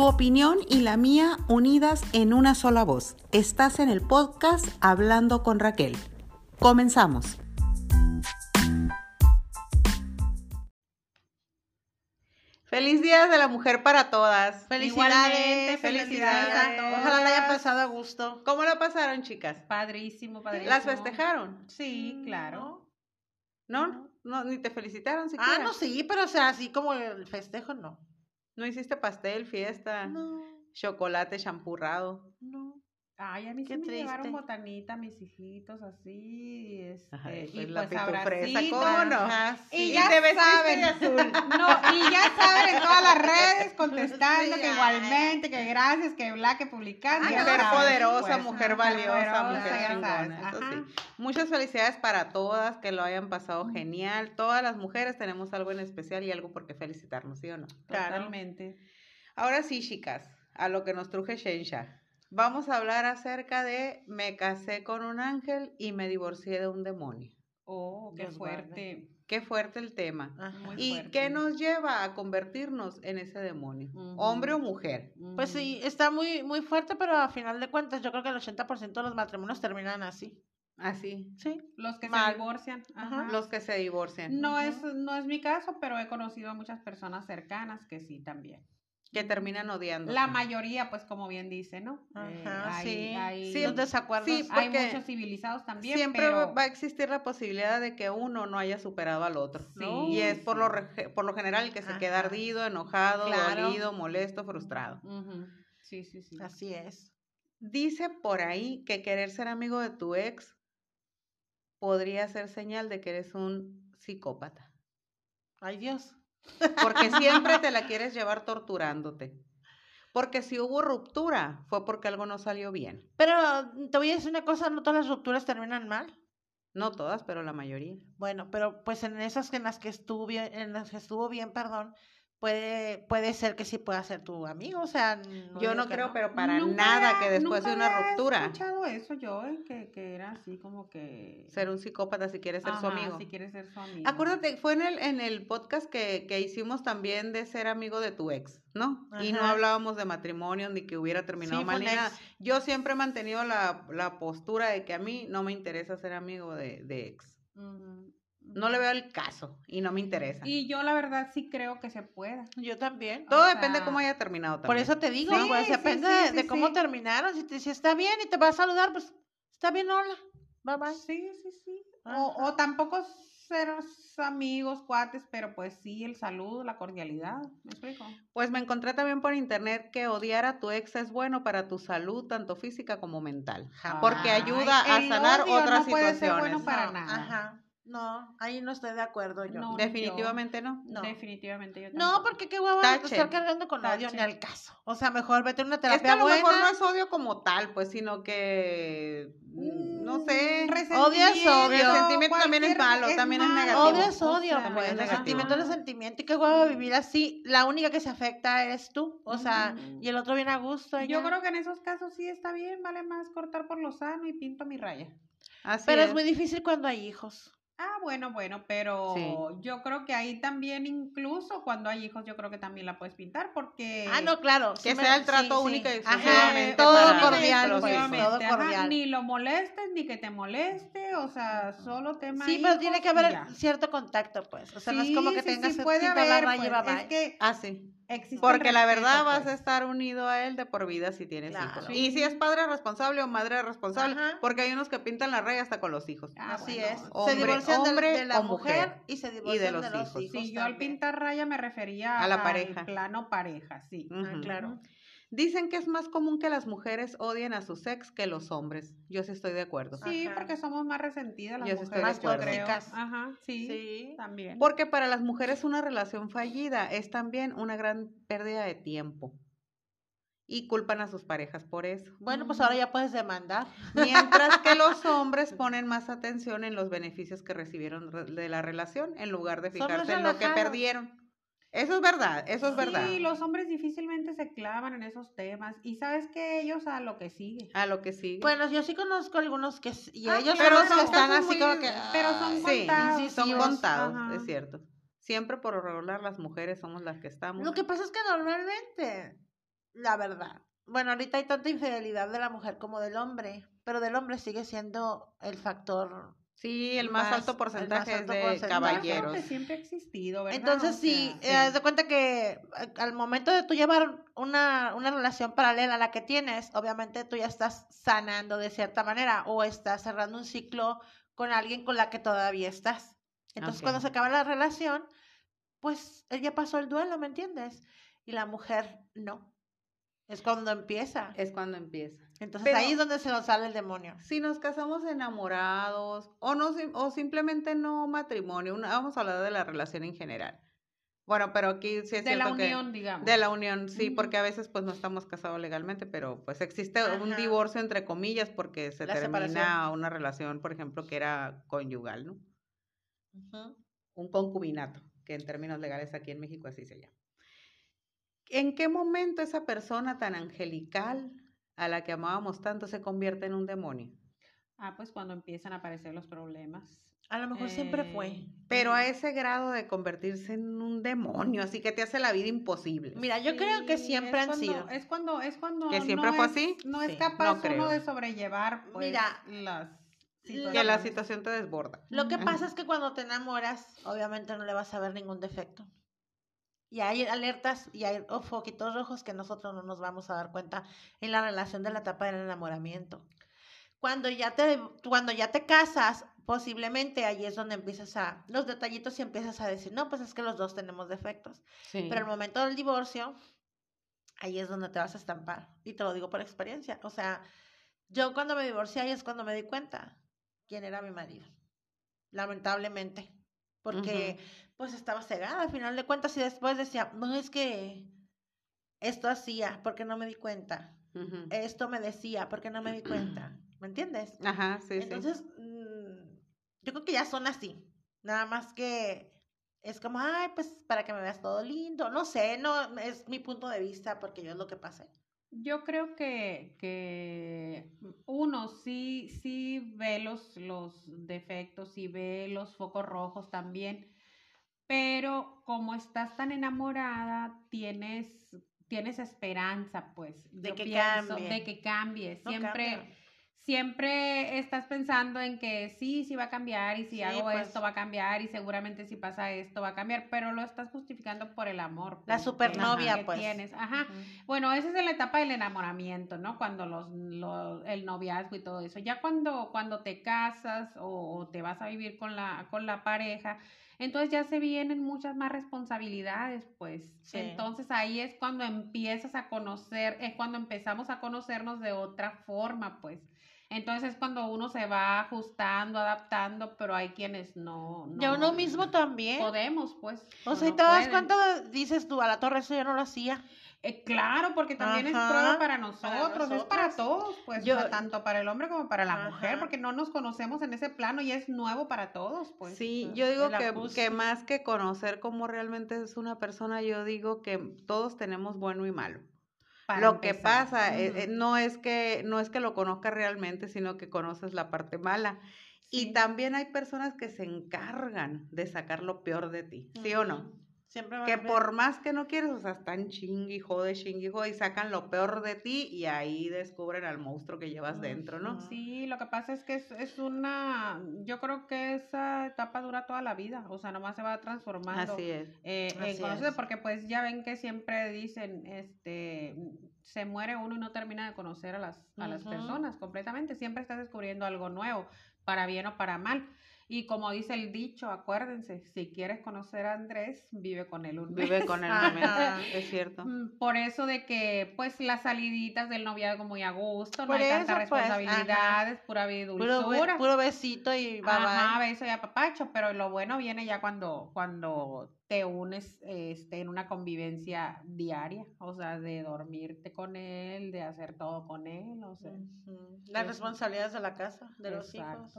Tu opinión y la mía unidas en una sola voz. Estás en el podcast Hablando con Raquel. Comenzamos. Feliz Día de la Mujer para todas. Felicidades, felicidades, a todos. Ojalá la hayan pasado a gusto. ¿Cómo lo pasaron, chicas? Padrísimo, padrísimo. ¿Las festejaron? Sí, claro. ¿No? ¿No? ¿Ni te felicitaron Ah, siquiera? no, sí, pero o sea, así como el festejo, no. ¿No hiciste pastel, fiesta, No, chocolate champurrado? no. Ay, a mí Qué sí me triste. llevaron botanita, mis hijitos, así, este, y pues la pues. Ajá, Y ya vestiste saben, azul. no, y ya saben en todas las redes contestando Sí, que ay. igualmente, que gracias, que bla, que publicando. Ay, ya mujer saben, poderosa, pues, mujer valiosa, mujer chingona, eso sí. Muchas felicidades para todas, que lo hayan pasado genial. Todas las mujeres tenemos algo en especial y algo por qué felicitarnos, ¿sí o no? Claro. Totalmente. Ahora sí, chicas, a lo que nos truje Shensha. Vamos a hablar acerca de me casé con un ángel y me divorcié de un demonio. Oh, qué Dios fuerte. Qué fuerte el tema. Ajá. Muy ¿Y fuerte. qué nos lleva a convertirnos en ese demonio? ¿Hombre o mujer? Pues sí, está muy, muy fuerte, pero a final de cuentas yo creo que el 80% de los matrimonios terminan así. Así. Sí. Los que Mal. se divorcian. Ajá. Los que se divorcian. No es, no es mi caso, pero he conocido a muchas personas cercanas que sí también. Que terminan odiando. La mayoría, pues como bien dice, ¿no? Eh, Ajá, sí. hay- Sí, Los desacuerdos. sí, hay muchos civilizados también, Siempre pero va a existir la posibilidad de que uno no haya superado al otro. ¿no? Sí, y es por, lo, por lo general el que se queda ardido, enojado, Claro. dolido, molesto, frustrado. Ujú. sí, sí, sí. Así es. Dice por ahí que querer ser amigo de tu ex podría ser señal de que eres un psicópata. Ay Dios. Porque siempre te la quieres llevar torturándote. Porque si hubo ruptura, fue porque algo no salió bien. Pero te voy a decir una cosa, no todas las rupturas terminan mal. No todas, pero la mayoría. Bueno, pero pues en esas en las que estuvo bien, en las que estuvo bien, perdón, puede, puede ser que sí pueda ser tu amigo, o sea, no Yo no creo, pero para Nunca nada que después de una ruptura, escuchado eso yo, eh, que, que era así como que... ser un psicópata si quieres ser su amigo. Si quieres ser su amigo. Acuérdate, fue en el, en el podcast que, que hicimos también de ser amigo de tu ex, ¿no? Y no hablábamos de matrimonio ni que hubiera terminado Sí, mal ni nada. Yo siempre he mantenido la, la postura de que a mí no me interesa ser amigo de, de ex. Ujú, No le veo el caso y no me interesa. Y yo la verdad sí creo que se pueda. Yo también. Todo o depende de cómo haya terminado también. Por eso te digo, Sí, pues sí, depende sí, de, sí, de cómo sí. terminaron. Si te si está bien y te va a saludar, pues está bien, hola. Bye bye. Sí, sí, sí. O, Ajá. o tampoco ser amigos, cuates, pero pues sí, el saludo, la cordialidad. ¿Me explico? Pues me encontré también por internet que odiar a tu ex es bueno para tu salud, tanto física como mental. Porque Ay, ayuda a sanar odio otras no puede ser situaciones. bueno para No, nada. Ajá. No, ahí no estoy de acuerdo yo. No, No, Definitivamente no. No. Definitivamente yo tampoco. porque qué hueva estar cargando con odio Tache. ni al caso. O sea, mejor vete a una Es que terapia a lo buena. mejor no es odio como tal, pues, sino que, mm, no sé, Odio es odio. El sentimiento también es malo, también es negativo. Odio es O odio, sea, pues. es El negativo. sentimiento es Ajá. sentimiento. Y qué hueva vivir así. La única que se afecta eres tú. O sea, Ujú. y el otro viene a gusto. y Yo creo que en esos casos sí está bien, vale más cortar por lo sano y pinto mi raya. Así Pero es es. muy difícil cuando hay hijos. Ah, bueno, bueno, pero Sí. yo creo que ahí también incluso cuando hay hijos yo creo que también la puedes pintar porque Ah, no, claro. Que sea el trato sí. único y Ajá, exclusivamente todo para cordial, pues, todo ajá, cordial. ni lo molestes ni que te moleste, o sea, solo tema Sí, pero tiene que haber cierto contacto, pues. O sea, no es como que tengas sí, puede haber, la pues, bye es que Ah, sí. Porque la verdad vas a estar unido a él de por vida si tienes Claro. hijos. Y si es padre responsable o madre responsable, Ajá. porque hay unos que pintan la raya hasta con los hijos. Ah, Así bueno, es. hombre- se divorcian de- hombre de, la mujer, mujer. y se divorcian de los los, hijos. hijos. Sí, yo al pintar raya me refería A la al pareja. plano pareja, sí. Ah, claro. Dicen que es más común que las mujeres odien a sus ex que los hombres. Yo sí estoy de acuerdo. Sí, Ajá. porque somos más resentidas las Yo sí estoy mujeres, de. Tóxicas. Ajá, sí, Sí. también. Porque para las mujeres una relación fallida es también una gran pérdida de tiempo. Y culpan a sus parejas por eso. Bueno, pues ahora ya puedes demandar. Mientras que los hombres ponen más atención en los beneficios que recibieron re- de la relación en lugar de más fijarse en lo que perdieron. Eso es verdad, eso es verdad. Sí, los hombres difícilmente se clavan en esos temas. Y sabes que ellos a lo que sigue. A lo que sigue. Bueno, yo sí conozco algunos que y Ah, ellos pero son los que están así muy- como que pero son ay, sí, contados, son contados, Ajá. es cierto. Siempre por regular las mujeres somos las que estamos. Lo que pasa es que normalmente la verdad. Bueno, ahorita hay tanta infidelidad de la mujer como del hombre, pero del hombre sigue siendo el factor. Sí, el más, Más- alto porcentaje más es alto de porcentaje. caballeros. Que siempre ha existido, ¿verdad? Entonces, O sí, eh, haz de cuenta que eh, al momento de tú llevar una, una relación paralela a la que tienes, obviamente tú ya estás sanando de cierta manera o estás cerrando un ciclo con alguien con la que todavía estás. Entonces, cuando se acaba la relación, pues él ya pasó el duelo, ¿me entiendes? Y la mujer no. Es cuando empieza. Es cuando empieza. Entonces Pero- ahí es donde se nos sale el demonio. Si nos casamos enamorados o no o simplemente no matrimonio, una- vamos a hablar de la relación en general. Bueno, pero aquí sí es de la que- unión, digamos. de la unión, sí, porque a veces pues no estamos casados legalmente, pero pues existe un divorcio entre comillas porque se La termina separación. una relación, por ejemplo, que era conyugal, ¿no? Un concubinato, que en términos legales aquí en México así se llama. ¿En qué momento esa persona tan angelical a la que amábamos tanto se convierte en un demonio? Ah, pues cuando empiezan a aparecer los problemas. A lo mejor siempre Eh, fue. Pero a ese grado de convertirse en un demonio, así que te hace la vida imposible. Mira, yo creo que siempre han cuando- sido. Es cuando, es cuando ¿Que siempre no fue es- así? No Sí, es capaz no uno de sobrellevar, pues, Mira, las que la situaciones. situación te desborda. Lo que pasa es que cuando te enamoras, obviamente no le vas a ver ningún defecto. Y hay alertas y hay foquitos rojos que nosotros no nos vamos a dar cuenta en la relación de la etapa del enamoramiento. Cuando ya te, cuando ya te casas, posiblemente ahí es donde empiezas a, los detallitos y empiezas a decir, no, pues es que los dos tenemos defectos. Sí. Pero al momento del divorcio, ahí es donde te vas a estampar. Y te lo digo por experiencia. O sea, yo cuando me divorcié, ahí es cuando me di cuenta quién era mi marido. Lamentablemente. Porque pues estaba cegada al final de cuentas y después decía, no es que esto hacía porque no me di cuenta. Esto me decía porque no me di cuenta. ¿Me entiendes? Ajá, sí, sí. Entonces, mm, yo creo que ya son así. Nada más que es como, ay, pues para que me veas todo lindo. No sé, no, es mi punto de vista porque yo es lo que pasé. Yo creo que, que uno sí, sí ve los, los defectos y ve los focos rojos también, pero como estás tan enamorada, tienes, tienes esperanza, pues, De que pienso, cambie. de que cambie. No Siempre, cambia. siempre estás pensando en que sí, sí va a cambiar y si Sí, hago pues. esto va a cambiar y seguramente si pasa esto va a cambiar, pero lo estás justificando por el amor. La pues, supernovia, que pues. tienes. Ajá. Bueno, esa es la etapa del enamoramiento, ¿no? Cuando los, lo- el noviazgo y todo eso. Ya cuando, cuando te casas o, o te vas a vivir con la, con la pareja, entonces ya se vienen muchas más responsabilidades, pues. Sí. Entonces ahí es cuando empiezas a conocer, es cuando empezamos a conocernos de otra forma, pues. Entonces es cuando uno se va ajustando, adaptando, pero hay quienes no. no Ya uno mismo también. Podemos, pues. O sea, ¿y no te das pueden. cuenta? Dices tú, a la torre eso yo no lo hacía. Eh, claro, porque también es prueba para nosotros, es para todos, pues, Yo- tanto para el hombre como para la Ajá. mujer, porque no nos conocemos en ese plano y es nuevo para todos, pues. Sí, yo digo que, que más que conocer cómo realmente es una persona, yo digo que todos tenemos bueno y malo. para lo que pasa eh, eh, no es que no es que lo conozcas realmente, sino que conoces la parte mala. Y también hay personas que se encargan de sacar lo peor de ti, ¿sí o no? Siempre va Que por más que no quieres, o sea, están chingui, jode, chingui, jode, y sacan lo peor de ti y ahí descubren al monstruo que llevas dentro, ¿no? Sí, lo que pasa es que es, es una, yo creo que esa etapa dura toda la vida, o sea, nomás se va transformando. Así es. eh, en Así es. porque pues ya ven que siempre dicen, este, se muere uno y no termina de conocer a las, a las personas completamente, siempre estás descubriendo algo nuevo, para bien o para mal. Y como dice el dicho, acuérdense, si quieres conocer a Andrés, vive con él un mes. Vive con Ajá. momento, es cierto. Mm, Por eso de que, pues, las saliditas del noviazgo muy a gusto, no hay tantas pues, responsabilidades, pura vida y dulzura. puro besito y bye Ajá, bye. beso y apapacho, pero lo bueno viene ya cuando, cuando te unes este, en una convivencia diaria, o sea, de dormirte con él, de hacer todo con él, o sea. Ujú. Las responsabilidades de la casa, de los hijos.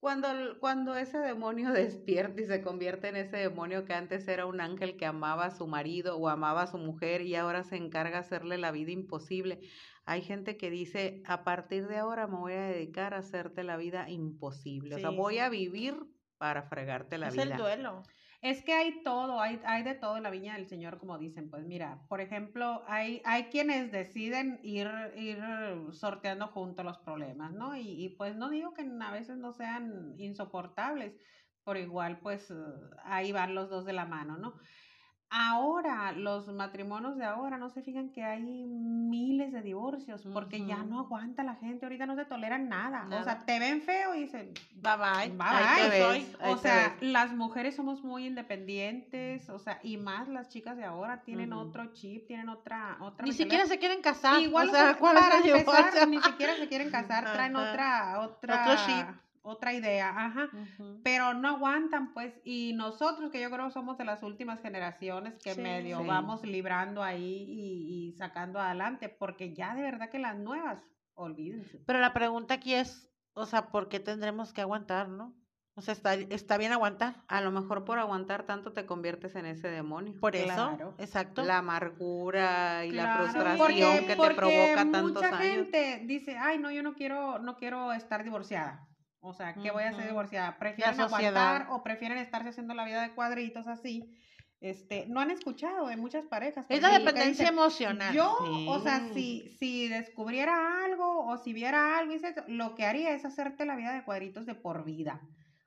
Cuando, cuando ese demonio despierta y se convierte en ese demonio que antes era un ángel que amaba a su marido o amaba a su mujer y ahora se encarga de hacerle la vida imposible. Hay gente que dice, a partir de ahora me voy a dedicar a hacerte la vida imposible. O sea, voy a vivir para fregarte la es vida. el duelo. Es que hay todo, hay, hay de todo en la viña del Señor, como dicen. Pues mira, por ejemplo, hay, hay quienes deciden ir, ir sorteando juntos los problemas, ¿no? Y, y pues no digo que a veces no sean insoportables, por igual, pues ahí van los dos de la mano, ¿no? Ahora, los matrimonios de ahora, no se fijan que hay miles de divorcios porque ya no aguanta la gente, ahorita no se toleran nada. O sea, te ven feo y dicen, Bye bye. bye, bye. ves, O sea, ves. las mujeres somos muy independientes, o sea, y más las chicas de ahora tienen otro chip, tienen otra otra Ni mentalidad. siquiera se quieren casar. Igual o sea, los- ¿cuál es para empezar, ni siquiera se quieren casar, traen otra otra Otro chip. Otra idea, ajá Ujú. pero no aguantan, pues, y nosotros que yo creo somos de las últimas generaciones que Sí. medio Sí. vamos librando ahí y, y sacando adelante, porque ya de verdad que las nuevas, olvídense. Pero la pregunta aquí es, o sea, ¿por qué tendremos que aguantar, no? O sea, ¿está, está bien aguantar? A lo mejor por aguantar tanto te conviertes en ese demonio. Por eso, Claro. exacto. La amargura y la Claro, frustración porque- que te porque provoca tantos mucha años. gente dice, ay, no, yo no quiero, no quiero estar divorciada. O sea, ¿qué voy a Ujú. divorciada? Prefieren aguantar o prefieren estarse haciendo la vida de cuadritos así. Este, no han escuchado de muchas parejas. es la dependencia dicen, emocional. Yo, o sea, Sí. si, si descubriera algo o si viera algo, lo que haría es hacerte la vida de cuadritos de por vida.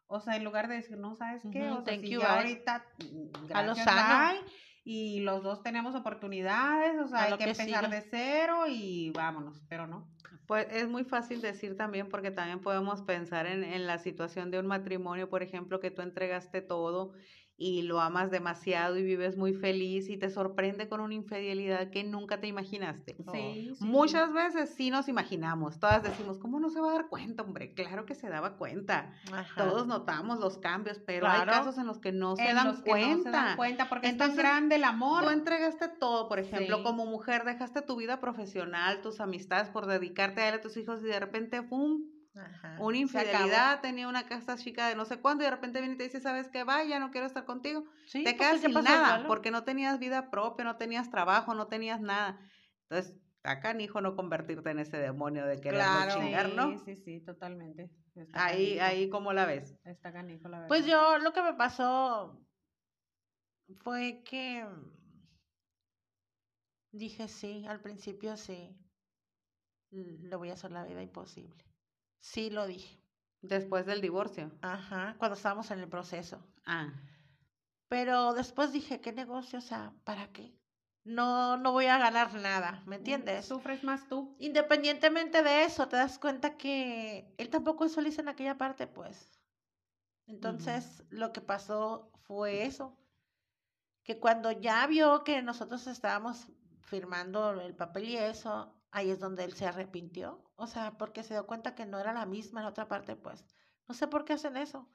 O sea, en lugar de decir, no, ¿sabes qué? Ujú, o sea, si you, ya ahorita, mm, A gracias, sano. bye, y los dos tenemos oportunidades, o sea, hay que que empezar sigue. de cero y vámonos, pero no. Pues es muy fácil decir también porque también podemos pensar en, en la situación de un matrimonio, por ejemplo, que tú entregaste todo y lo amas demasiado y vives muy feliz y te sorprende con una infidelidad que nunca te imaginaste. Sí, sí, Muchas veces sí nos imaginamos, todas decimos, ¿cómo no se va a dar cuenta, hombre? Claro que se daba cuenta. Ajá. Todos notamos los cambios, pero Claro. hay casos en los que no se En dan los que cuenta. no se dan cuenta porque es Entonces, tan grande el amor. Tú entregaste todo, por ejemplo, Sí. como mujer, dejaste tu vida profesional, tus amistades por dedicarte a él, a tus hijos y de repente, ¡pum! Ajá. Una infidelidad, tenía una casa chica de no sé cuándo y de repente viene y te dice, ¿sabes qué? Va, ya no quiero estar contigo. Sí, te porque quedas sin nada porque no tenías vida propia, no tenías trabajo, no tenías nada. Entonces, acá hijo no convertirte en ese demonio de quererlo Claro. chingar, ¿no? Sí, sí, sí, totalmente. Está Ahí, canijo, ahí, ¿cómo la ves? Está canijo, la verdad. Pues yo lo que me pasó fue que dije sí, al principio sí, le voy a hacer la vida imposible. Sí lo dije. Después del divorcio. Ajá, cuando estábamos en el proceso. Ah, Pero después dije, ¿qué negocio? O sea, ¿para qué? No, no voy a ganar nada, ¿me entiendes? Sufres más tú. Independientemente de eso, te das cuenta que él tampoco es feliz en aquella parte, pues. Entonces, lo que pasó fue eso, que cuando ya vio que nosotros estábamos firmando el papel y eso, ahí es donde él se arrepintió. O sea, porque se dio cuenta que no era la misma en la otra parte, pues. No sé por qué hacen eso.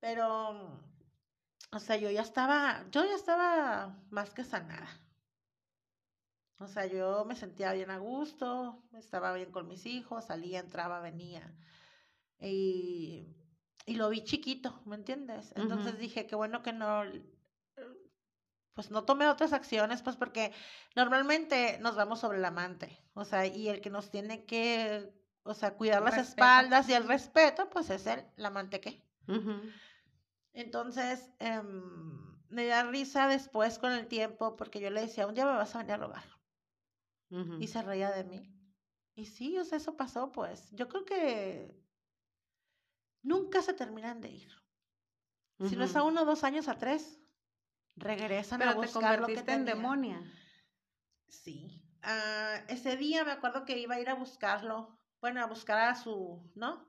Pero, o sea, yo ya estaba, yo ya estaba más que sanada. O sea, yo me sentía bien a gusto, estaba bien con mis hijos, salía, entraba, venía. Y, y lo vi chiquito, ¿me entiendes? Entonces dije, qué bueno que no, pues no tomé otras acciones, pues porque normalmente nos vamos sobre el amante, o sea, y el que nos tiene que, o sea, cuidar las Respeto. espaldas y el respeto, pues es el, el amante que. Entonces, em, me da risa después con el tiempo, porque yo le decía, un día me vas a venir a robar. Y se reía de mí. Y sí, o sea, eso pasó, pues. Yo creo que nunca se terminan de ir. Si no es a uno, dos años, a tres, regresan a Pero te buscar lo que convertiste en tenían. demonia. Sí. Ah, ese día me acuerdo que iba a ir a buscarlo, bueno, a buscar a su, ¿no?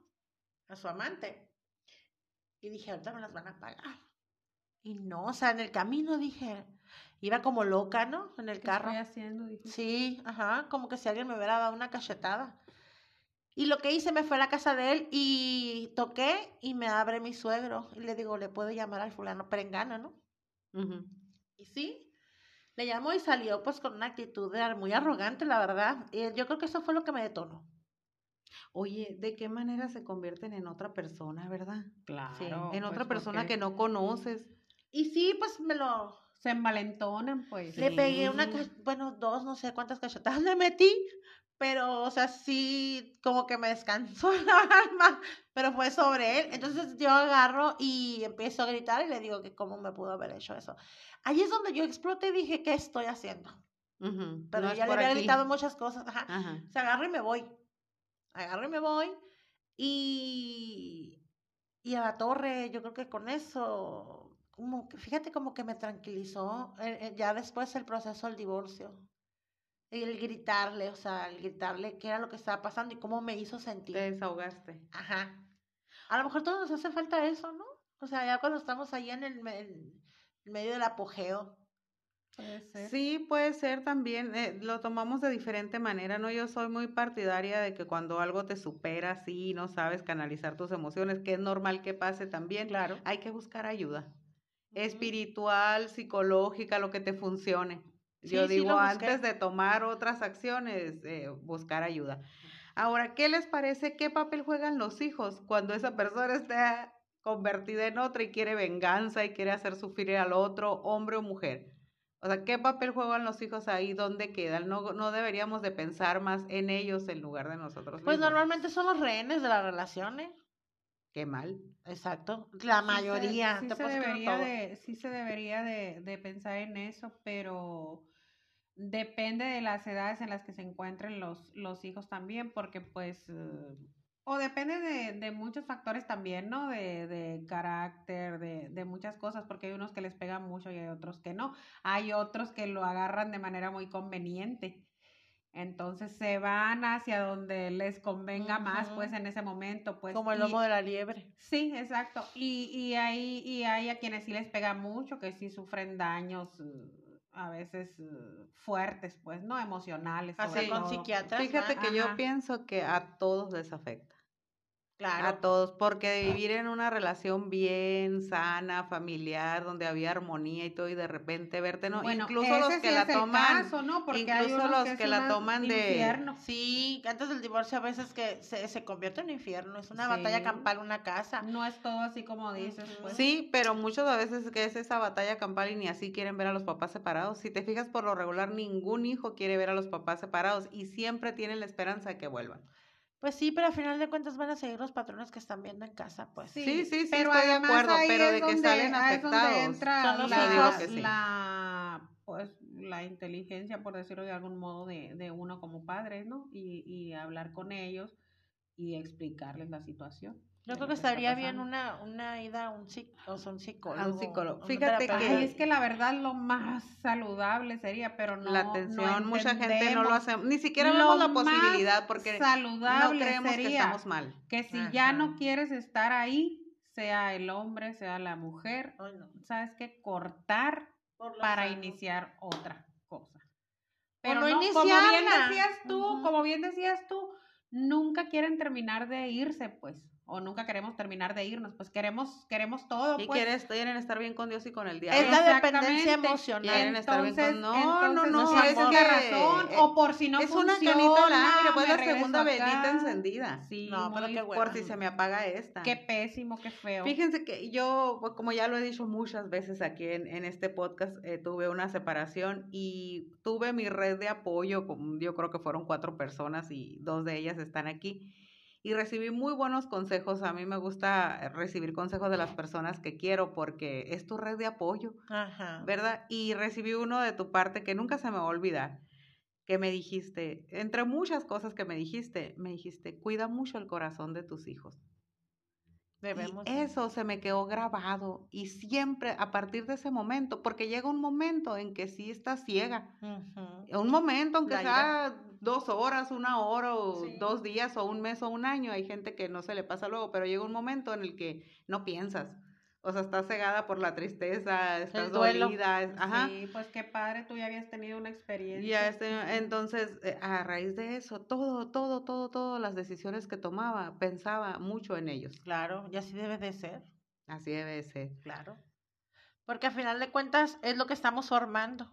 A su amante. Y dije, ahorita me las van a pagar. Y no, o sea, en el camino dije, iba como loca, ¿no? En el ¿Qué carro. estoy haciendo? Dije. Sí, ajá, como que si alguien me hubiera dado una cachetada. Y lo que hice, me fue a la casa de él y toqué y me abre mi suegro. Y le digo, le puedo llamar al fulano perengana, ¿no? Ujú. Y sí, le llamó y salió pues con una actitud de- muy arrogante, la verdad. Y yo creo que eso fue lo que me detonó. Oye, ¿de qué manera se convierten en otra persona, verdad? Claro. en otra pues, persona porque que no conoces. Y sí, pues me lo... Se envalentonan, pues. Le pegué una, Sí. bueno, dos, no sé cuántas cachetadas le metí, pero, o sea, sí, como que me descansó la alma, pero fue sobre él. Entonces yo agarro y empiezo a gritar y le digo que cómo me pudo haber hecho eso. Ahí es donde yo exploté y dije, ¿qué estoy haciendo? Pero no ya le había aquí. gritado muchas cosas. Ajá. Ajá. Se agarro y me voy. Agarro y me voy. Y, y a la torre, yo creo que con eso, como que, fíjate como que me tranquilizó eh, eh, ya después el proceso del divorcio. Y el gritarle, o sea, el gritarle qué era lo que estaba pasando y cómo me hizo sentir. Te desahogaste. Ajá. A lo mejor todos nos hace falta eso, ¿no? O sea, ya cuando estamos ahí en el, medio del apogeo. Puede ser. Sí, puede ser también, eh, lo tomamos de diferente manera, ¿no? Yo soy muy partidaria de que cuando algo te supera así, no sabes canalizar tus emociones, que es normal que pase también, Claro. hay que buscar ayuda espiritual, psicológica, lo que te funcione. Yo Sí, sí digo, busqué. antes de tomar otras acciones, eh, buscar ayuda. Ahora, ¿qué les parece? ¿Qué papel juegan los hijos cuando esa persona está convertida en otra y quiere venganza y quiere hacer sufrir al otro, hombre o mujer? O sea, ¿qué papel juegan los hijos ahí? ¿Dónde quedan? No, no deberíamos de pensar más en ellos en lugar de nosotros Pues normalmente son los rehenes de las relaciones. Qué mal. Exacto. La Sí se- mayoría. Sí se, que no debería de, sí se debería de, de pensar en eso, pero depende de las edades en las que se encuentren los, los hijos también, porque pues, eh, o depende de, de muchos factores también, ¿no? De, de carácter, de, de muchas cosas, porque hay unos que les pegan mucho y hay otros que no. Hay otros que lo agarran de manera muy conveniente. Entonces se van hacia donde les convenga más, pues en ese momento, pues. Como el y- lomo de la liebre. Sí, exacto. Y, y, hay, y hay a quienes sí les pega mucho, que sí sufren daños a veces eh, fuertes, pues, ¿no? Emocionales. Hasta sobre con todo. psiquiatras. Fíjate que yo pienso que a todos les afecta. Claro. A todos, porque de vivir en una relación bien sana, familiar, donde había armonía y todo, y de repente verte, ¿no? Bueno, Incluso los que sí la toman, caso, ¿no? Porque incluso los que, la toman de- infierno. Sí, antes del divorcio a veces que se, se convierte en infierno. Es una batalla campal una casa. No es todo así como dices, pues. Sí, pero muchas veces que es esa batalla campal y ni así quieren ver a los papás separados. Si te fijas por lo regular, ningún hijo quiere ver a los papás separados y siempre tienen la esperanza de que vuelvan. Pues sí, pero al final de cuentas van a seguir los patrones que están viendo en casa, pues. Sí, sí, sí, pero estoy de además acuerdo, ahí pero es de que donde- salen ahí es donde afectados. entra Son los la, que sí. la, pues, la inteligencia, por decirlo de algún modo, de, de uno como padre, ¿no? Y, y hablar con ellos y explicarles la situación. Yo creo que estaría bien una, una ida a un, psic, o sea, un psicólogo. psicólogo. una Fíjate terapeuta. que- Ay, es que la verdad lo más saludable sería, pero no. la no atención, mucha gente no lo hace, ni siquiera Lo vemos la posibilidad porque no saludable creemos que estamos mal. que si ya no quieres estar ahí, sea el hombre, sea la mujer, Ay, no. sabes que cortar para iniciar otra cosa. Pero no no, como bien decías tú, como bien decías tú, nunca quieren terminar de irse, pues, o nunca queremos terminar de irnos, pues queremos queremos todo, Y pues. quieres, quieren estar bien con Dios y con el diablo. Es la dependencia emocional. Quieren estar bien con- Entonces- no, no, no, esa es es la razón, eh, o por si no es funciona, una canita al aire, pues la segunda velita encendida. Sí, No, pero muy- qué bueno. Por si se me apaga esta. qué pésimo, qué feo. Fíjense que yo, pues, como ya lo he dicho muchas veces aquí en, en este podcast, eh, tuve una separación y tuve mi red de apoyo, con- yo creo que fueron cuatro personas y dos de ellas están aquí. Y recibí muy buenos consejos. A mí me gusta recibir consejos de las personas que quiero porque es tu red de apoyo. Ajá. ¿verdad? Y recibí uno de tu parte que nunca se me va a olvidar, que me dijiste, entre muchas cosas que me dijiste, me dijiste, cuida mucho el corazón de tus hijos. Debemos. Y eso se me quedó grabado y siempre a partir de ese momento, porque llega un momento en que sí estás ciega, Ujú. un momento, aunque La sea dos horas, una hora o Sí. dos días o un mes o un año, hay gente que no se le pasa luego, pero llega un momento en el que no piensas. O sea, estás cegada por la tristeza, estás dolida, es- ajá. Sí, pues qué padre, tú ya habías tenido una experiencia. Ya este, entonces, eh, a raíz de eso, todo, todo, todo, todas las decisiones que tomaba, pensaba mucho en ellos. Claro, y así debe de ser. Así debe de ser. Claro. Porque al final de cuentas es lo que estamos formando.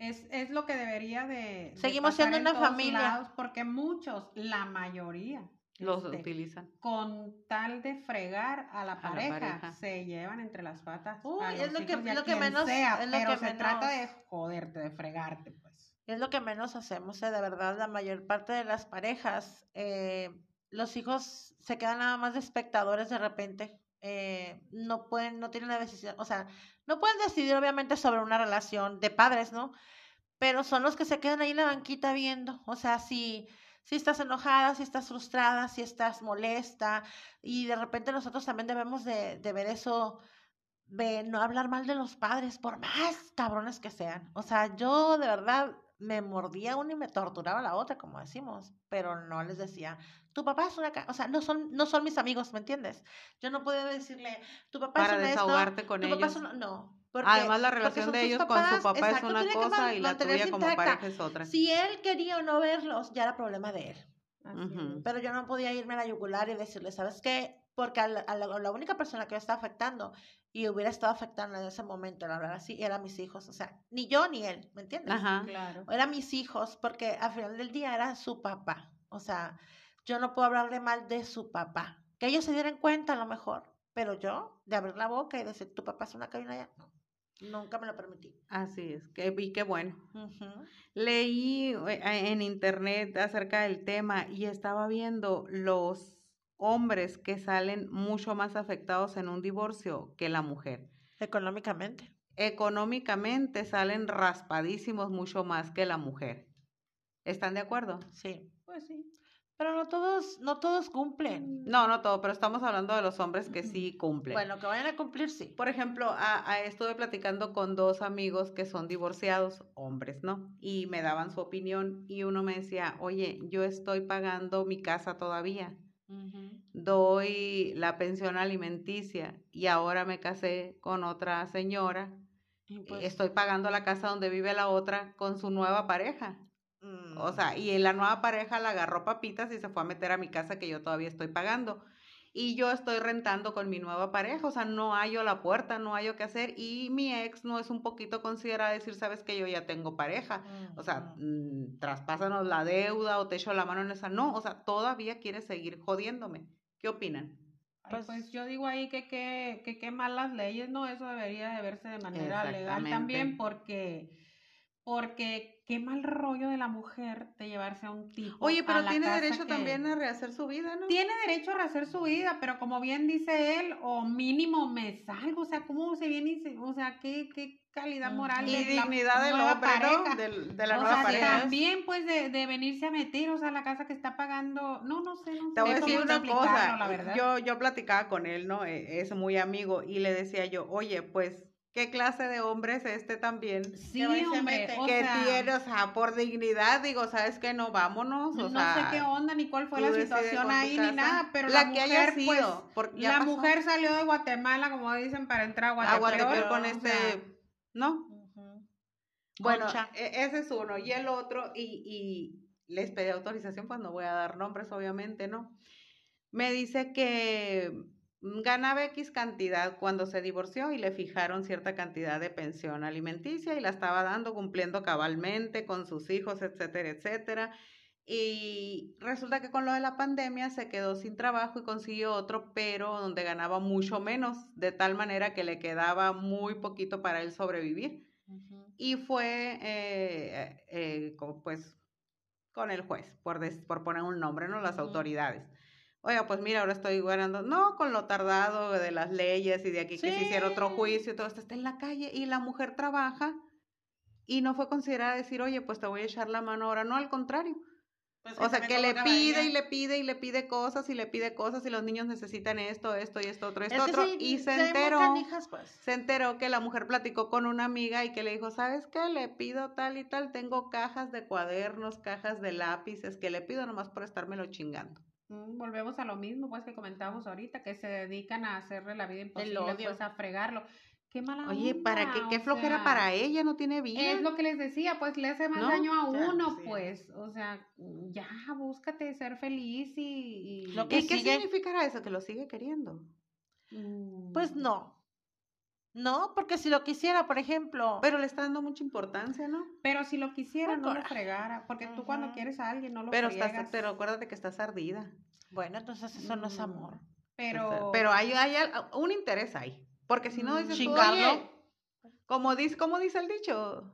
Es, es lo que debería de. Seguimos siendo en una familia. lados, porque muchos, la mayoría, Los este, utilizan. con tal de fregar a la pareja, pareja. se llevan entre las patas. Uy, a es lo que- a lo que menos- sea, es lo pero que se trata de menos- joderte, de fregarte, pues. Es lo que menos hacemos, ¿eh? de verdad, la mayor parte de las parejas, eh, los hijos se quedan nada más de espectadores de repente. Eh, no pueden, no tienen la decisión, o sea, no pueden decidir obviamente sobre una relación de padres, ¿no? Pero son los que se quedan ahí en la banquita viendo. O sea, si, si estás enojada, si estás frustrada, si estás molesta, y de repente nosotros también debemos de, de ver eso, de no hablar mal de los padres, por más cabrones que sean. O sea, yo de verdad me mordía una y me torturaba la otra, como decimos, pero no les decía, tu papá es una... ca-", O sea, no son, no son mis amigos, ¿me entiendes? Yo no podía decirle, tu papá Para es una esto, desahogarte con tu papá ellos. es una-". No. porque- Además, la relación de ellos con su papá es una cosa y la tuya como pareja es otra. Si él quería o no verlos, ya era problema de él. Así. Pero yo no podía irme a la yugular y decirle, ¿sabes qué? Porque a la, a la- a la única persona que me estaba afectando y hubiera estado afectando en ese momento, la verdad, sí, eran mis hijos. O sea, ni yo ni él, ¿me entiendes? Ajá. Claro. Eran mis hijos, porque al final del día era su papá. O sea, yo no puedo hablarle mal de su papá. Que ellos se dieran cuenta a lo mejor. Pero yo, de abrir la boca y decir, tu papá es una cabina ya, no. Nunca me lo permití. Así es. Que, y qué bueno. Leí eh, en internet acerca del tema y estaba viendo los hombres que salen mucho más afectados en un divorcio que la mujer. Económicamente. Económicamente salen raspadísimos mucho más que la mujer. ¿Están de acuerdo? Sí. Pues sí. Pero no todos, no todos cumplen. No, no todo, pero estamos hablando de los hombres que sí cumplen. Bueno, que vayan a cumplir, sí. Por ejemplo, a, a- estuve platicando con dos amigos que son divorciados, hombres, ¿no? Y me daban su opinión y uno me decía, oye, yo estoy pagando mi casa todavía, doy la pensión alimenticia y ahora me casé con otra señora, Y pues, estoy pagando la casa donde vive la otra con su nueva pareja. mm, O sea, y la nueva pareja la agarró papitas y se fue a meter a mi casa que yo todavía estoy pagando. Y yo estoy rentando con mi nueva pareja, o sea, no hallo la puerta, no hallo qué hacer. Y mi ex no es un poquito considerada decir, sabes que yo ya tengo pareja. O sea, mm, traspásanos la deuda o te echo la mano en esa. No, o sea, todavía quiere seguir jodiéndome. ¿Qué opinan? Pues- Pues, yo digo ahí que qué que, qué malas leyes, ¿no? Eso debería de verse de manera legal también porque, porque qué mal rollo de la mujer de llevarse a un tipo Oye, a pero la tiene casa derecho que- también a rehacer su vida, ¿no? Tiene derecho a rehacer su vida, pero como bien dice él, o mínimo me salgo, o sea, ¿cómo se viene y se, o sea, qué, qué calidad Ujú. moral Y de dignidad del hombre? ¿no? De la o nueva sea, pareja. también pues de, de venirse a meter, o sea, la casa que está pagando, no, no sé, no Te sé voy a decir una cosa. la. Yo, yo platicaba con él, ¿no? E- Es muy amigo y le decía yo, oye, pues, ¿qué clase de hombre es este también? sí, que hombre, mete. o que sea, tiene, o sea, por dignidad, digo, ¿sabes qué? No, vámonos, o no sea. sé qué onda ni cuál fue la situación ahí casa. ni nada, pero la, la, que mujer, haya sido, pues, la pasó. mujer salió de Guatemala, como dicen, para entrar a a Guatepeor. Guatepeor con o este, sea, ¿no? Bueno, Concha. e- ese es uno. Y el otro, y, y les pedí autorización, pues no voy a dar nombres, obviamente, ¿no? Me dice que ganaba X cantidad cuando se divorció y le fijaron cierta cantidad de pensión alimenticia y la estaba dando cumpliendo cabalmente con sus hijos, etcétera, etcétera. Y resulta que con lo de la pandemia se quedó sin trabajo y consiguió otro, pero donde ganaba mucho menos, de tal manera que le quedaba muy poquito para él sobrevivir y fue eh, eh, co- pues con el juez, por, des- por poner un nombre, ¿no? Las autoridades. Oiga, pues mira, ahora estoy ganando, no, con lo tardado de las leyes y de aquí que se hiciera otro juicio y todo esto está en la calle y la mujer trabaja y no fue considerada decir, oye, pues te voy a echar la mano ahora, no, al contrario. Pues O sea, que le pide y le pide y le pide cosas y le pide cosas y los niños necesitan esto, esto y esto otro, esto Es otro. sí, y se enteró canijas, pues. se enteró que la mujer platicó con una amiga y que le dijo, ¿sabes qué? Le pido tal y tal, tengo cajas de cuadernos, cajas de lápices, que le pido nomás por estármelo chingando. Mm, Volvemos a lo mismo, pues, que comentábamos ahorita, que se dedican a hacerle la vida imposible, pues, a fregarlo. Qué mala Oye, ¿para qué? ¿Qué flojera sea, para ella? ¿No tiene vida? Es lo que les decía, pues, le hace más ¿No? daño a Ya, uno, sí. pues, o sea, ya, búscate ser feliz y... y- Lo ¿Y que qué significará eso? Que lo sigue queriendo. Mm, Pues no. No, porque si lo quisiera, por ejemplo. Pero le está dando mucha importancia, ¿no? Pero si lo quisiera, no lo fregara, porque tú cuando quieres a alguien no lo Pero, estás, friegas. pero acuérdate que estás ardida. Bueno, entonces eso no es amor. Pero... Pero hay, hay un interés ahí. Porque si no dices chingarlo. como dice, como dice el dicho,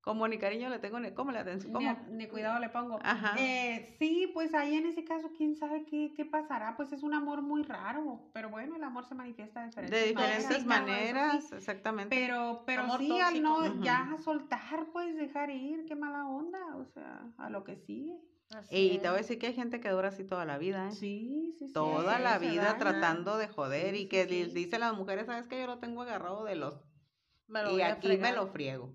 Como ni cariño le tengo, ni cómo le atención, ¿cómo? ni cuidado le pongo. Ajá. Eh, sí, pues ahí en ese caso, quién sabe qué, qué pasará. Pues es un amor muy raro. Pero bueno, el amor se manifiesta de diferentes de diferentes maneras, maneras, sí. exactamente. Pero, pero Amor sí, al no tóxico. ya soltar, pues dejar ir, qué mala onda. O sea, a lo que sigue. Así y te voy a decir que hay gente que dura así toda la vida, ¿eh? Sí, sí, sí. Toda sí, la vida daña. tratando de joder Sí, y que dice a las mujeres, ¿sabes que Yo lo tengo agarrado de los... Y aquí me lo friego.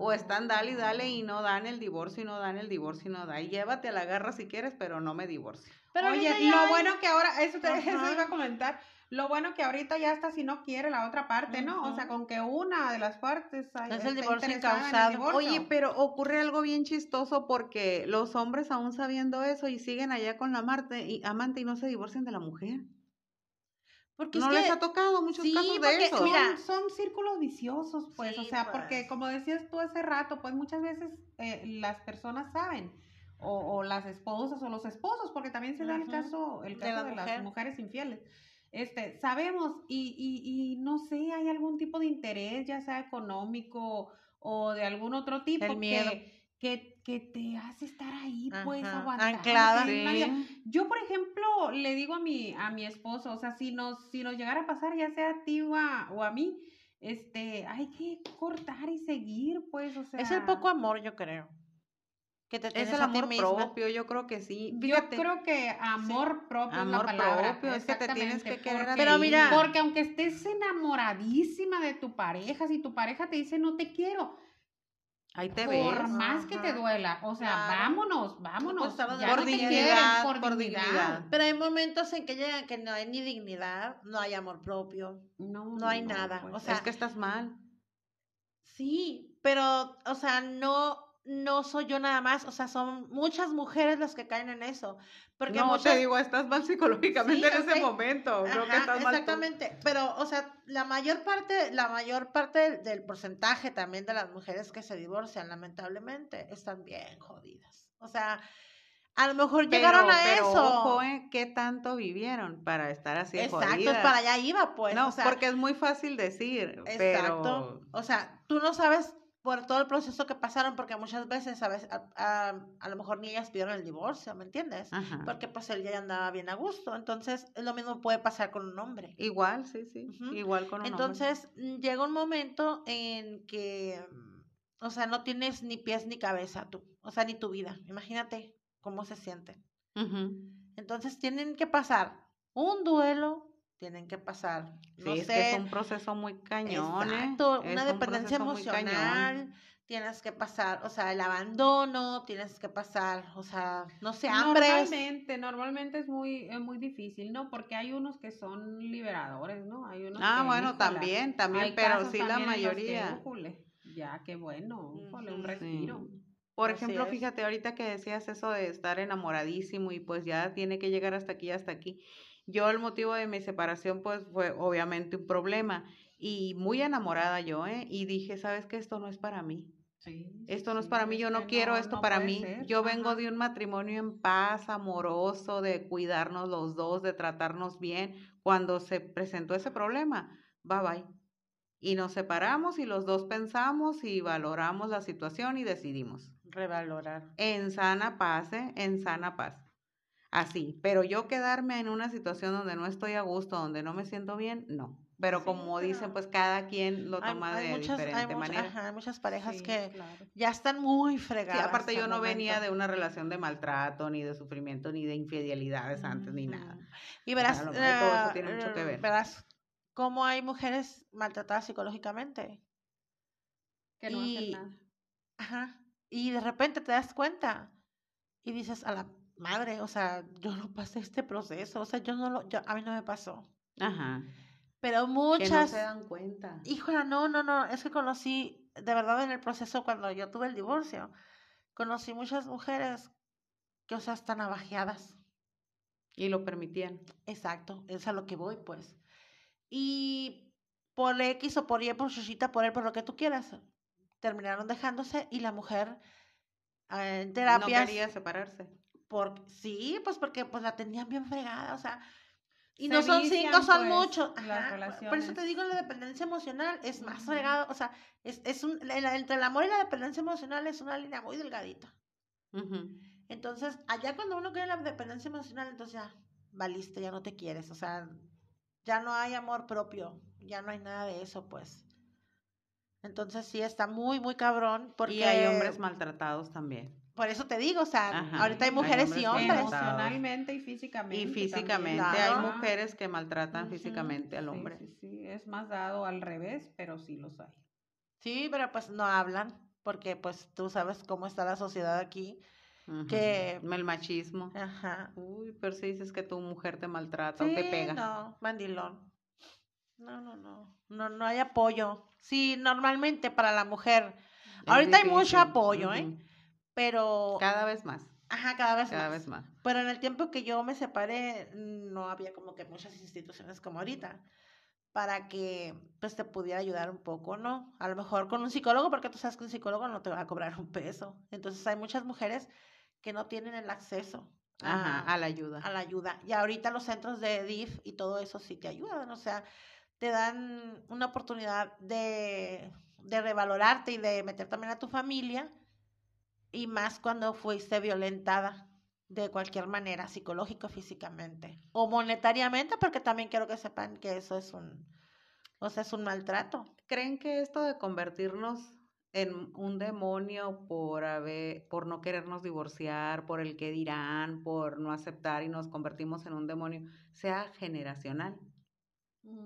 O están dale y dale y no dan el divorcio y no dan el divorcio y no da. Y llévate a la garra si quieres, pero no me divorcio. Pero Oye, ya lo bueno que ahora, eso, te, eso iba a comentar, lo bueno que ahorita ya hasta si no quiere la otra parte, ¿no? O sea, con que una de las partes hay- Es el divorcio el divorcio. Oye, pero ocurre algo bien chistoso porque los hombres aún sabiendo eso y siguen allá con la amante y, amante y no se divorcian de la mujer. Porque no es les que- ha tocado muchos sí, casos de porque, eso. son, mira, son círculos viciosos, pues, o sea, porque pues. como decías tú hace rato, pues muchas veces eh, las personas saben, o, o las esposas o los esposos, porque también se da el caso, el de caso la de, mujer. las mujeres infieles. Este, sabemos y, y, y no sé, hay algún tipo de interés, ya sea económico o de algún otro tipo El miedo. que, que, que te hace estar ahí, pues, aguantando. anclada. Sí. Yo, por ejemplo, le digo a mi, a mi esposo, o sea, si nos, si nos llegara a pasar, ya sea a ti o a, o a mí, este, hay que cortar y seguir, pues, o sea. Es el poco amor, yo creo. Que te Es tienes el a ti amor misma. propio, yo creo que sí. Yo creo que amor propio Amor es la palabra. propio, es que te tienes que querer a porque- Pero ti. mira- Porque aunque estés enamoradísima de tu pareja, si tu pareja te dice no te quiero, ahí te por ves. más que te duela, o sea, Claro. vámonos, vámonos. Pues, ya Por no te dignidad, quieren, por, por dignidad. dignidad. Pero hay momentos en que llegan que no hay ni dignidad, no hay amor propio. No, No hay nada, pues, o sea, es que estás mal. Sí, pero, o sea, no, no soy yo nada más, o sea, son muchas mujeres las que caen en eso. Porque no, muchas, te digo, estás mal psicológicamente Sí, en ese momento. Creo que estás mal exactamente, pero, o sea, la mayor parte, la mayor parte del, del porcentaje también de las mujeres que se divorcian, lamentablemente, están bien jodidas. O sea, a lo mejor Pero, llegaron a pero eso. ojo, ¿eh? ¿Qué tanto vivieron para estar así Exacto, jodidas? para allá iba, pues. no, o sea, porque es muy fácil decir, Exacto. pero O sea, tú no sabes por todo el proceso que pasaron, porque muchas veces, ¿sabes? A, a, a lo mejor ni ellas pidieron el divorcio, ¿me entiendes? Ajá. Porque pues él ya andaba bien a gusto. Entonces, lo mismo puede pasar con un hombre. igual, sí, sí, igual con un hombre. Entonces, mm, llega un momento en que, mm, o sea, no tienes ni pies ni cabeza tú, o sea, ni tu vida. Imagínate cómo se sienten. Entonces, tienen que pasar un duelo, tienen que pasar, Sí, no es sé, que es un proceso muy cañón, ¿eh? Exacto, Es una un dependencia emocional, tienes que pasar, o sea, el abandono, tienes que pasar, o sea, no sé, hambre. Normalmente, normalmente es muy, es muy difícil, ¿no? Porque hay unos que son liberadores, ¿no? Hay unos Ah, que, bueno, también, también, hay pero sí la también que, mayoría. ya, qué bueno, újole, un respiro. Sí. Por Así ejemplo, es. fíjate, ahorita que decías eso de estar enamoradísimo y pues ya tiene que llegar hasta aquí, hasta aquí. Yo el motivo de mi separación pues fue obviamente un problema y muy enamorada yo, ¿eh? Y dije, ¿sabes qué? Esto no es para mí. Sí, Esto no es para mí, yo no quiero esto no para mí. ser, Yo vengo de un matrimonio en paz, amoroso, de cuidarnos los dos, de tratarnos bien. Cuando se presentó ese problema, bye bye. Y nos separamos y los dos pensamos y valoramos la situación y decidimos. Revalorar. En sana paz, ¿eh? En sana paz. Así. Pero yo quedarme en una situación donde no estoy a gusto, donde no me siento bien, no. Pero Sí, como dicen, pues cada quien lo Hay, toma hay de muchas, hay, diferente muchas- manera. ajá, hay muchas parejas Sí, que claro. ya están muy Sí, fregadas. aparte yo no venía de una relación de maltrato, ni de sufrimiento, ni de infidelidades antes, ni nada. Y verás, a lo mejor todo eso eh, tiene mucho que ver. verás cómo hay mujeres maltratadas psicológicamente. Que no y- hacen nada. Ajá. Y de repente te das cuenta y dices a la madre, o sea, yo no pasé este proceso, o sea, yo no lo, yo, a mí no me pasó. Ajá. Pero Que no muchas, se dan cuenta. híjola, no, no, no, es que conocí, de verdad en el proceso cuando yo tuve el divorcio, conocí muchas mujeres que, o sea, están abajeadas. Y lo permitían. Exacto, es a lo que voy, pues. Y por X o por Y, por Chuchita, por él, por lo que tú quieras, terminaron dejándose y la mujer eh, en No terapias. quería separarse. Por, sí, pues porque pues la tenían bien fregada, o sea, Y Se no son cinco, son pues, muchos. las Ajá, Por eso te digo, la dependencia emocional es más Ujú. fregado. O sea, es, es un, la- entre el amor y la dependencia emocional es una línea muy delgadita. Entonces, allá cuando uno cae en la dependencia emocional, entonces ya valiste, ya no te quieres. O sea, ya no hay amor propio, ya no hay nada de eso, pues. Entonces sí está muy, muy cabrón. Porque Y hay hombres maltratados también. Por eso te digo, o sea, Ajá, ahorita hay hay mujeres y hombres. Emocionalmente y físicamente. Y físicamente, hay mujeres que maltratan físicamente al Sí, hombre. Sí, sí, es más dado al revés, pero sí los hay. Sí, pero pues no hablan, porque pues tú sabes cómo está la sociedad aquí. Ujú. que- El machismo. Ajá. Uy, pero si dices que tu mujer te maltrata o te Sí, pega. no, mandilón. No, no, no. No, no hay apoyo. Sí, normalmente para la mujer. Es Ahorita hay mucho apoyo, ¿eh? Pero. Cada vez más, Ajá, cada vez cada más. vez más. Pero en el tiempo que yo me separé, no había como que muchas instituciones como ahorita para que pues te pudiera ayudar un poco, ¿no? A lo mejor con un psicólogo, porque tú sabes que un psicólogo no te va a cobrar un peso. Entonces hay muchas mujeres que no tienen el acceso Ajá, a, a la ayuda. a la ayuda. Y ahorita los centros de DIF y todo eso sí te ayudan, o sea, te dan una oportunidad de, de revalorarte y de meter también a tu familia, y más cuando fuiste violentada de cualquier manera, psicológico, físicamente, o monetariamente, porque también quiero que sepan que eso es un, o sea, es un maltrato. ¿Creen que esto de convertirnos en un demonio por haber, por no querernos divorciar, por el que dirán, por no aceptar y nos convertimos en un demonio, sea generacional?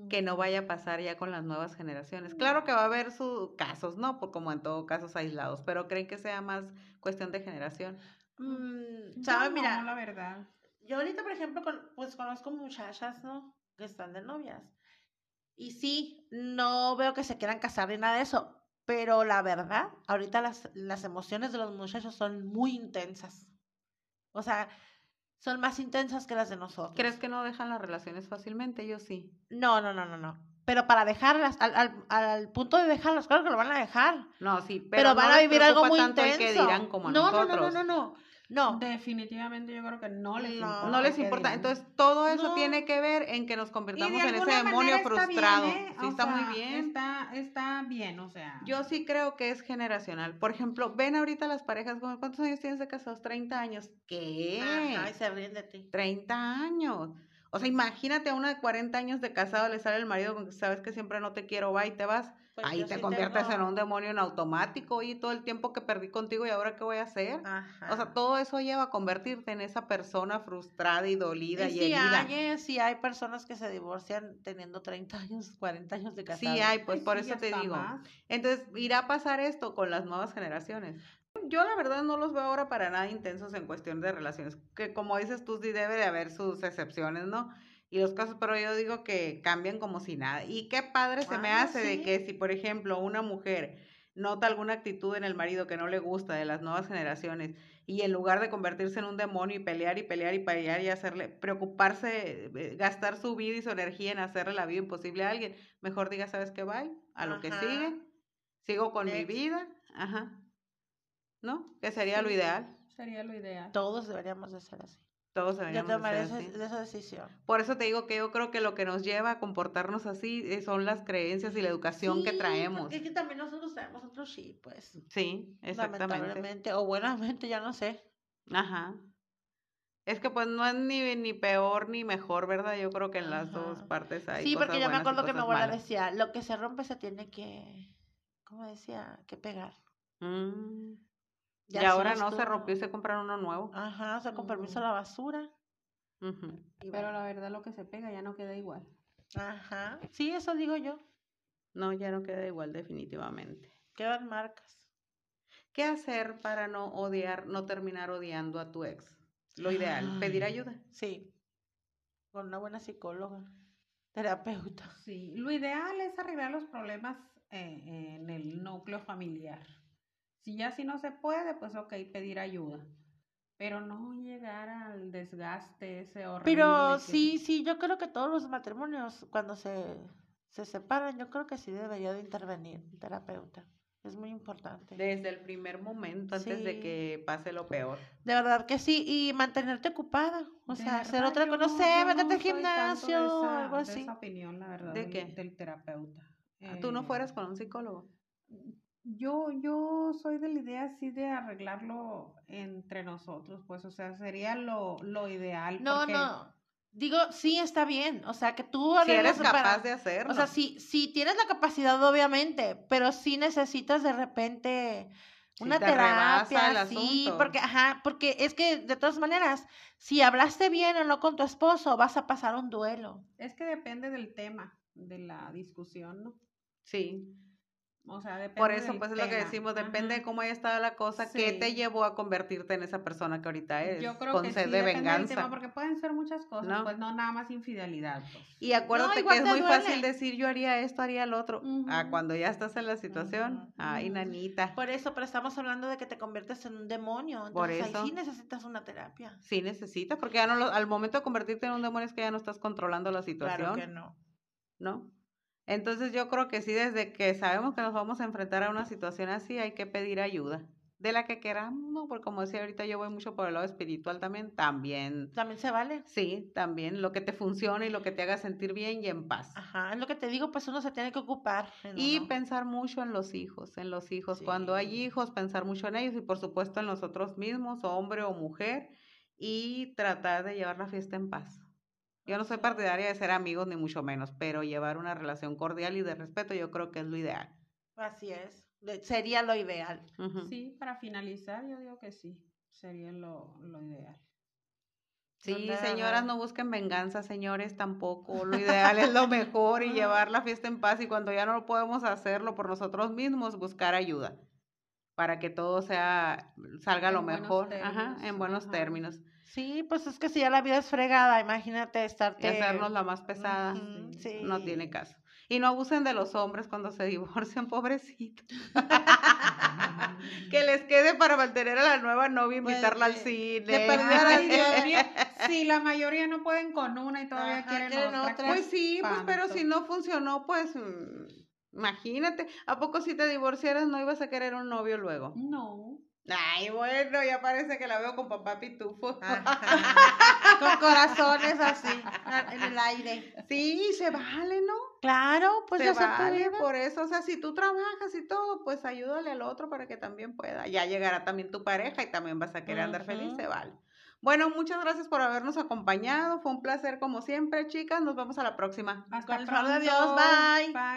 Que no vaya a pasar ya con las nuevas generaciones. Claro que va a haber sus casos, ¿no? Por como en todo casos aislados, pero creen que sea más cuestión de generación. Mm, no, Mira, la verdad. Yo ahorita, por ejemplo, con- pues conozco muchachas, ¿no? Que están de novias. Y sí, no veo que se quieran casar ni nada de eso. Pero la verdad, ahorita las, las emociones de los muchachos son muy intensas. O sea, son más intensas que las de nosotros. ¿Crees que no dejan las relaciones fácilmente? Yo sí. No, no, no, no, no. Pero para dejarlas, al, al, al punto de dejarlas, claro que lo van a dejar. No, sí, pero, Pero, no van a les vivir algo muy tanto intenso. que dirán como no, nosotros. no, no, no, no, no. No. Definitivamente yo creo que no les No, importa. No les importa. Entonces, todo eso No. tiene que ver en que nos convirtamos en ese demonio frustrado. bien, ¿eh? Sí, O está muy bien. Está, está bien, o sea. Yo sí creo que es generacional. Por ejemplo, ven ahorita las parejas, ¿cu- ¿cuántos años tienes de casados? 30 años. ¿Qué? Ajá, y se ríen de ti. 30 años. O sea, imagínate a una de 40 años de casado le sale el marido con que sabes que siempre no te quiero, va y te vas. Pues Ahí te sí conviertes tengo- en un demonio en automático y todo el tiempo que perdí contigo y ahora qué voy a hacer. Ajá. O sea, todo eso lleva a convertirte en esa persona frustrada y dolida y, Y sí herida. hay, eh, sí hay personas que se divorcian teniendo 30 años, 40 años de Sí casado. hay, pues Ay, por sí, eso te digo. más. Entonces, irá a pasar esto con las nuevas generaciones. Yo la verdad no los veo ahora para nada intensos en cuestión de relaciones, que como dices tú, sí debe de haber sus excepciones, ¿no? Y los casos, pero yo digo que cambian como si nada. Y qué padre se me hace de que si, por ejemplo, una mujer nota alguna actitud en el marido que no le gusta de las nuevas generaciones y en lugar de convertirse en un demonio y pelear y pelear y pelear y hacerle, preocuparse, eh, gastar su vida y su energía en hacerle la vida imposible a alguien, mejor diga, ¿sabes qué? Bye, a lo que sigue, sigo con mi vida, ajá, ¿no? Que sería lo ideal, Sería lo ideal. Todos deberíamos de ser así. Todos Yo deberíamos de tomaré esa, decisión. Por eso te digo que yo creo que lo que nos lleva a comportarnos así eh, son las creencias y la educación que Sí, traemos. Porque es que también nosotros tenemos otro chip, pues. Sí, exactamente. Lamentablemente, o buenamente, ya no sé. Ajá. Es que pues no es ni, ni peor ni mejor, ¿verdad? Yo creo que en las dos partes hay sí, porque yo me acuerdo que mi abuela malas. decía, lo que se rompe se tiene que, ¿cómo decía? Que pegar. Mm. Y ahora no se rompió y se compraron uno nuevo. Ajá, o sea, con permiso a la basura. Y Pero bueno. la verdad lo que se pega ya no queda igual. Ajá, sí, eso digo yo. No, ya no queda igual definitivamente. Quedan marcas. ¿Qué hacer para no odiar, no terminar odiando a tu ex? Lo ideal, pedir Ay. ayuda. Sí, con una buena psicóloga, terapeuta. Sí, lo ideal es arreglar los problemas eh, en el núcleo familiar. Si ya si no se puede, pues ok, pedir ayuda. Pero no llegar al desgaste ese horrible. Pero que- sí, sí, yo creo que todos los matrimonios, cuando se, se separan, yo creo que sí debería de intervenir un terapeuta. Es muy importante. Desde el primer momento, antes de que pase lo peor. De verdad que sí, y mantenerte ocupada. O De sea, hacer otra cosa, no sé, métete al de gimnasio, algo de así. esa opinión, la verdad, ¿De del, qué? del terapeuta. Ah, Tú no Eh, fueras con un psicólogo. Yo, yo soy de la idea así de arreglarlo entre nosotros, pues, o sea, sería lo, lo ideal. No, porque no. Digo, sí está bien. O sea, que tú Si eres para- capaz de hacerlo. O sea, sí, sí tienes la capacidad, obviamente, pero sí necesitas de repente una te terapia, el sí, asunto. porque, ajá, porque es que de todas maneras, si hablaste bien o no con tu esposo, vas a pasar un duelo. es que depende del tema, de la discusión, ¿no? Sí. O sea, depende Por eso, pues es lo que decimos, depende de cómo haya estado la cosa, qué te Sí. llevó a convertirte en esa persona que ahorita eres, Yo creo con que sed sí, de venganza. tema, porque pueden ser muchas cosas, ¿No? pues no nada más infidelidad, pues. Y acuérdate que es muy duele. fácil decir yo haría esto, haría el otro. Ah, cuando ya estás en la situación, ay, nanita. Por eso, pero estamos hablando de que te conviertes en un demonio. Por Entonces eso. ahí sí necesitas una terapia. Sí necesitas, porque ya no lo- al momento de convertirte en un demonio es que ya no estás controlando la situación, Claro que no. ¿no? Entonces yo creo que sí, desde que sabemos que nos vamos a enfrentar a una situación así, hay que pedir ayuda. De la que queramos, ¿no? Porque como decía ahorita, yo voy mucho por el lado espiritual también, también. También se vale. Sí, también lo que te funcione y lo que te haga sentir bien y en paz. Ajá, es lo que te digo, pues uno se tiene que ocupar. en Y pensar mucho en los hijos, en los hijos. Cuando hay hijos, pensar mucho en ellos y por supuesto en nosotros mismos, hombre o mujer, y tratar de llevar la fiesta en paz. Yo no soy partidaria de ser amigos ni mucho menos, pero llevar una relación cordial y de respeto yo creo que es lo ideal. Así es. De- Sería lo ideal. Sí, para finalizar, yo digo que sí, sería lo, lo ideal. Sí, señoras, no busquen venganza, señores, tampoco. Lo ideal es lo mejor y llevar la fiesta en paz y cuando ya no podemos hacerlo por nosotros mismos, buscar ayuda para que todo sea salga lo En mejor, ajá, en buenos ajá. términos. Sí, pues es que si ya la vida es fregada, imagínate Y estarte... hacernos la más pesada, sí. no tiene caso. Y no abusen de los hombres cuando se divorcian, pobrecitos. que les quede para mantener a la nueva novia, Pues, invitarla al cine. de Ay, la Dios mío, sí, la mayoría no pueden con una y todavía Ajá, quieren, quieren otra. otra. Pues sí, pues pero si no funcionó, pues mm, imagínate, ¿a poco si te divorciaras no ibas a querer un novio luego? No. Ay, bueno, ya parece que la veo con papá pitufo. Con corazones así, en el aire. Sí, se vale, ¿no? Claro, pues se ya vale, vida. por eso, o sea, si tú trabajas y todo, pues ayúdale al otro para que también pueda. Ya llegará también tu pareja y también vas a querer andar feliz, se vale. Bueno, muchas gracias por habernos acompañado. Fue un placer como siempre, chicas. Nos vemos a la próxima. Hasta Con el favor de Dios, pronto. bye. Bye.